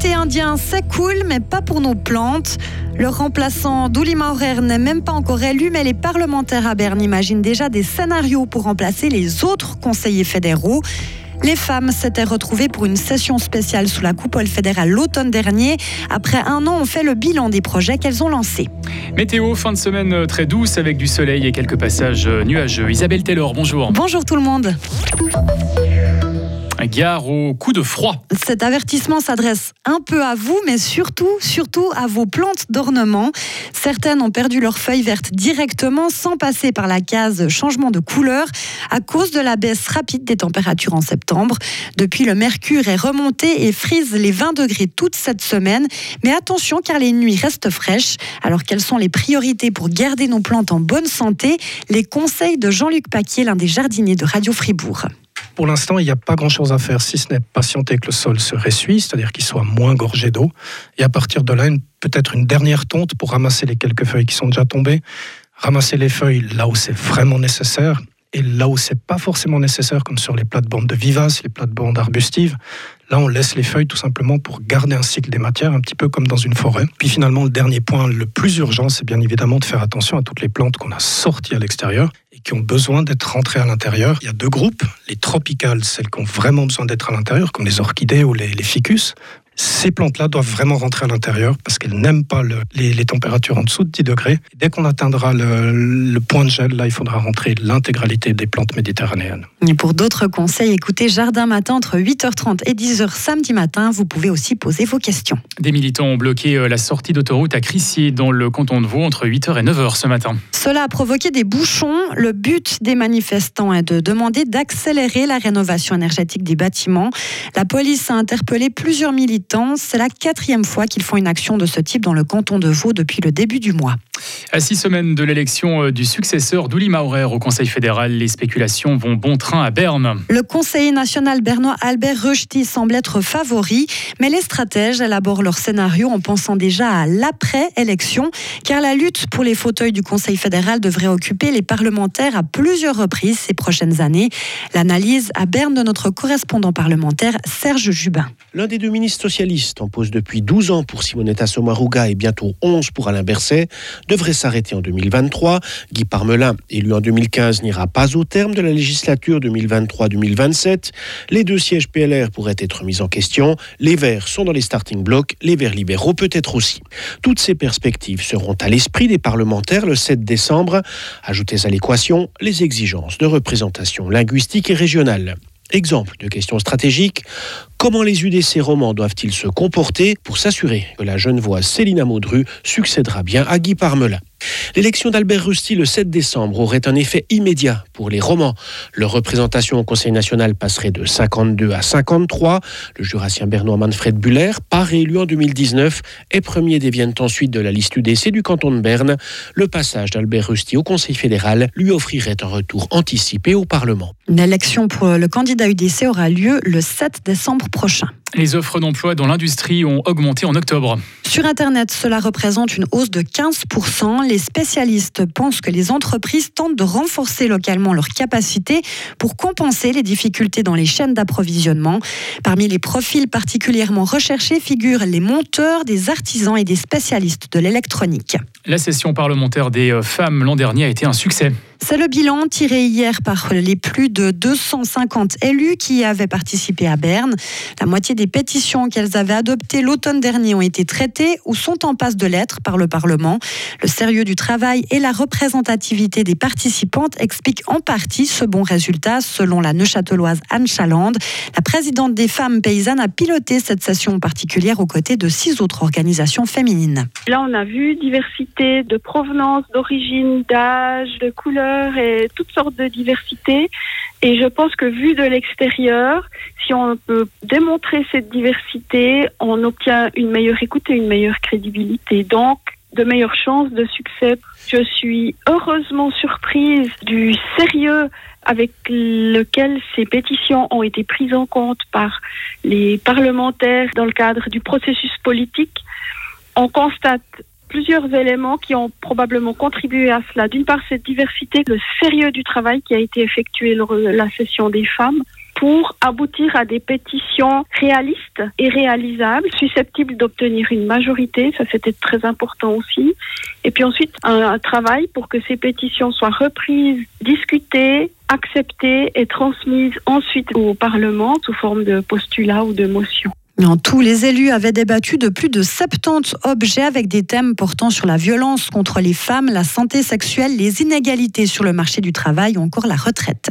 L'été indien, c'est cool, mais pas pour nos plantes. Le remplaçant d'Uli Maurer n'est même pas encore élu, mais les parlementaires à Berne imaginent déjà des scénarios pour remplacer les autres conseillers fédéraux. Les femmes s'étaient retrouvées pour une session spéciale sous la coupole fédérale l'automne dernier. Après un an, on fait le bilan des projets qu'elles ont lancés. Météo, fin de semaine très douce avec du soleil et quelques passages nuageux. Isabelle Taylor, bonjour. Bonjour tout le monde. Gare au coup de froid. Cet avertissement s'adresse un peu à vous, mais surtout, surtout à vos plantes d'ornement. Certaines ont perdu leurs feuilles vertes directement sans passer par la case changement de couleur à cause de la baisse rapide des températures en septembre. Depuis, le mercure est remonté et frise les 20 degrés toute cette semaine. Mais attention car les nuits restent fraîches. Alors quelles sont les priorités pour garder nos plantes en bonne santé? Les conseils de Jean-Luc Paquier, l'un des jardiniers de Radio Fribourg. Pour l'instant, il n'y a pas grand-chose à faire, si ce n'est patienter que le sol se ressuie, c'est-à-dire qu'il soit moins gorgé d'eau. Et à partir de là, peut-être une dernière tonte pour ramasser les quelques feuilles qui sont déjà tombées, ramasser les feuilles là où c'est vraiment nécessaire, et là où c'est pas forcément nécessaire, comme sur les plates-bandes de vivaces, les plates-bandes arbustives, là on laisse les feuilles tout simplement pour garder un cycle des matières, un petit peu comme dans une forêt. Puis finalement, le dernier point, le plus urgent, c'est bien évidemment de faire attention à toutes les plantes qu'on a sorties à l'extérieur qui ont besoin d'être rentrées à l'intérieur. Il y a deux groupes, les tropicales, celles qui ont vraiment besoin d'être à l'intérieur, comme les orchidées ou les ficus, ces plantes-là doivent vraiment rentrer à l'intérieur parce qu'elles n'aiment pas les, températures en dessous de 10 degrés. dès qu'on atteindra le, point de gel, là, il faudra rentrer l'intégralité des plantes méditerranéennes. Et pour d'autres conseils, écoutez Jardin Matin entre 8h30 et 10h samedi matin. Vous pouvez aussi poser vos questions. Des militants ont bloqué euh, la sortie d'autoroute à Crissier dans le canton de Vaud entre 8h et 9h ce matin. Cela a provoqué des bouchons. Le but des manifestants est de demander d'accélérer la rénovation énergétique des bâtiments. La police a interpellé plusieurs militants c'est la quatrième fois qu'ils font une action de ce type dans le canton de Vaud depuis le début du mois. À six semaines de l'élection euh, du successeur d'Uli Maurer au Conseil fédéral, les spéculations vont bon train à Berne. Le conseiller national bernois Albert Rechty semble être favori, mais les stratèges élaborent leur scénario en pensant déjà à l'après-élection, car la lutte pour les fauteuils du Conseil fédéral devrait occuper les parlementaires à plusieurs reprises ces prochaines années. L'analyse à Berne de notre correspondant parlementaire Serge Jubin. L'un des deux ministres en pose depuis 12 ans pour Simonetta Sommaruga et bientôt 11 pour Alain Berset devrait s'arrêter en 2023. Guy Parmelin, élu en 2015, n'ira pas au terme de la législature 2023-2027. Les deux sièges PLR pourraient être mis en question. Les Verts sont dans les starting blocks, les Verts libéraux peut-être aussi. Toutes ces perspectives seront à l'esprit des parlementaires le 7 décembre. Ajoutez à l'équation les exigences de représentation linguistique et régionale. Exemple de question stratégique, comment les UDC romans doivent-ils se comporter pour s'assurer que la jeune voix Célina Maudru succédera bien à Guy Parmelin? L'élection d'Albert Rusty le 7 décembre aurait un effet immédiat pour les romans. Leur représentation au Conseil national passerait de 52 à 53. Le jurassien bernois Manfred Buller, pas réélu en 2019, est premier déviennent ensuite de la liste UDC du canton de Berne. Le passage d'Albert Rusty au Conseil fédéral lui offrirait un retour anticipé au Parlement. L'élection pour le candidat UDC aura lieu le 7 décembre prochain. Les offres d'emploi dans l'industrie ont augmenté en octobre. Sur Internet, cela représente une hausse de 15%. Les spécialistes pensent que les entreprises tentent de renforcer localement leurs capacités pour compenser les difficultés dans les chaînes d'approvisionnement. Parmi les profils particulièrement recherchés figurent les monteurs, des artisans et des spécialistes de l'électronique. La session parlementaire des euh, femmes l'an dernier a été un succès. C'est le bilan tiré hier par les plus de 250 élus qui avaient participé à Berne. La moitié des pétitions qu'elles avaient adoptées l'automne dernier ont été traitées ou sont en passe de l'être par le Parlement. Le sérieux du travail et la représentativité des participantes expliquent en partie ce bon résultat, selon la neuchâteloise Anne Chaland. La présidente des femmes paysannes a piloté cette session particulière aux côtés de six autres organisations féminines. Là, on a vu diversité de provenance, d'origine, d'âge, de couleur et toutes sortes de diversités. Et je pense que vu de l'extérieur, si on peut démontrer cette diversité, on obtient une meilleure écoute et une meilleure crédibilité. Donc, de meilleures chances de succès. Je suis heureusement surprise du sérieux avec lequel ces pétitions ont été prises en compte par les parlementaires dans le cadre du processus politique. On constate plusieurs éléments qui ont probablement contribué à cela. D'une part, cette diversité, le sérieux du travail qui a été effectué lors de la session des femmes. pour aboutir à des pétitions réalistes et réalisables, susceptibles d'obtenir une majorité. Ça, c'était très important aussi. Et puis ensuite, un, un travail pour que ces pétitions soient reprises, discutées, acceptées et transmises ensuite au Parlement sous forme de postulats ou de motions. En tout, les élus avaient débattu de plus de 70 objets avec des thèmes portant sur la violence contre les femmes, la santé sexuelle, les inégalités sur le marché du travail ou encore la retraite.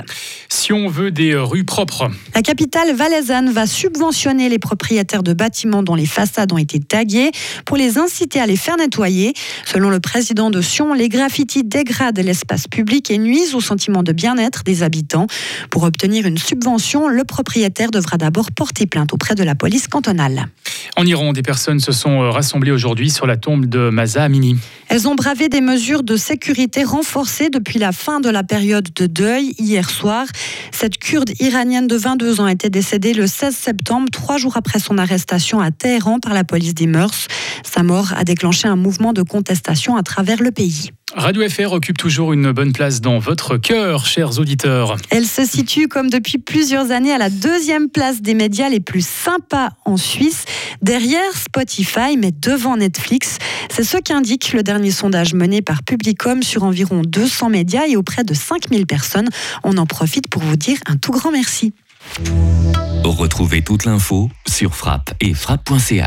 Si on veut des rues propres. La capitale valaisanne va subventionner les propriétaires de bâtiments dont les façades ont été taguées pour les inciter à les faire nettoyer. Selon le président de Sion, les graffitis dégradent l'espace public et nuisent au sentiment de bien-être des habitants. Pour obtenir une subvention, le propriétaire devra d'abord porter plainte auprès de la police en Iran, des personnes se sont euh, rassemblées aujourd'hui sur la tombe de Masa Amini. Elles ont bravé des mesures de sécurité renforcées depuis la fin de la période de deuil hier soir. Cette kurde iranienne de 22 ans était décédée le 16 septembre, trois jours après son arrestation à Téhéran par la police des mœurs. Sa mort a déclenché un mouvement de contestation à travers le pays. Radio FR occupe toujours une bonne place dans votre cœur, chers auditeurs. Elle se situe comme depuis plusieurs années à la deuxième place des médias les plus sympas en Suisse, derrière Spotify, mais devant Netflix. C'est ce qu'indique le dernier sondage mené par Publicom sur environ 200 médias et auprès de 5000 personnes. On en profite pour vous dire un tout grand merci. Retrouvez toute l'info sur frappe et frappe.ch.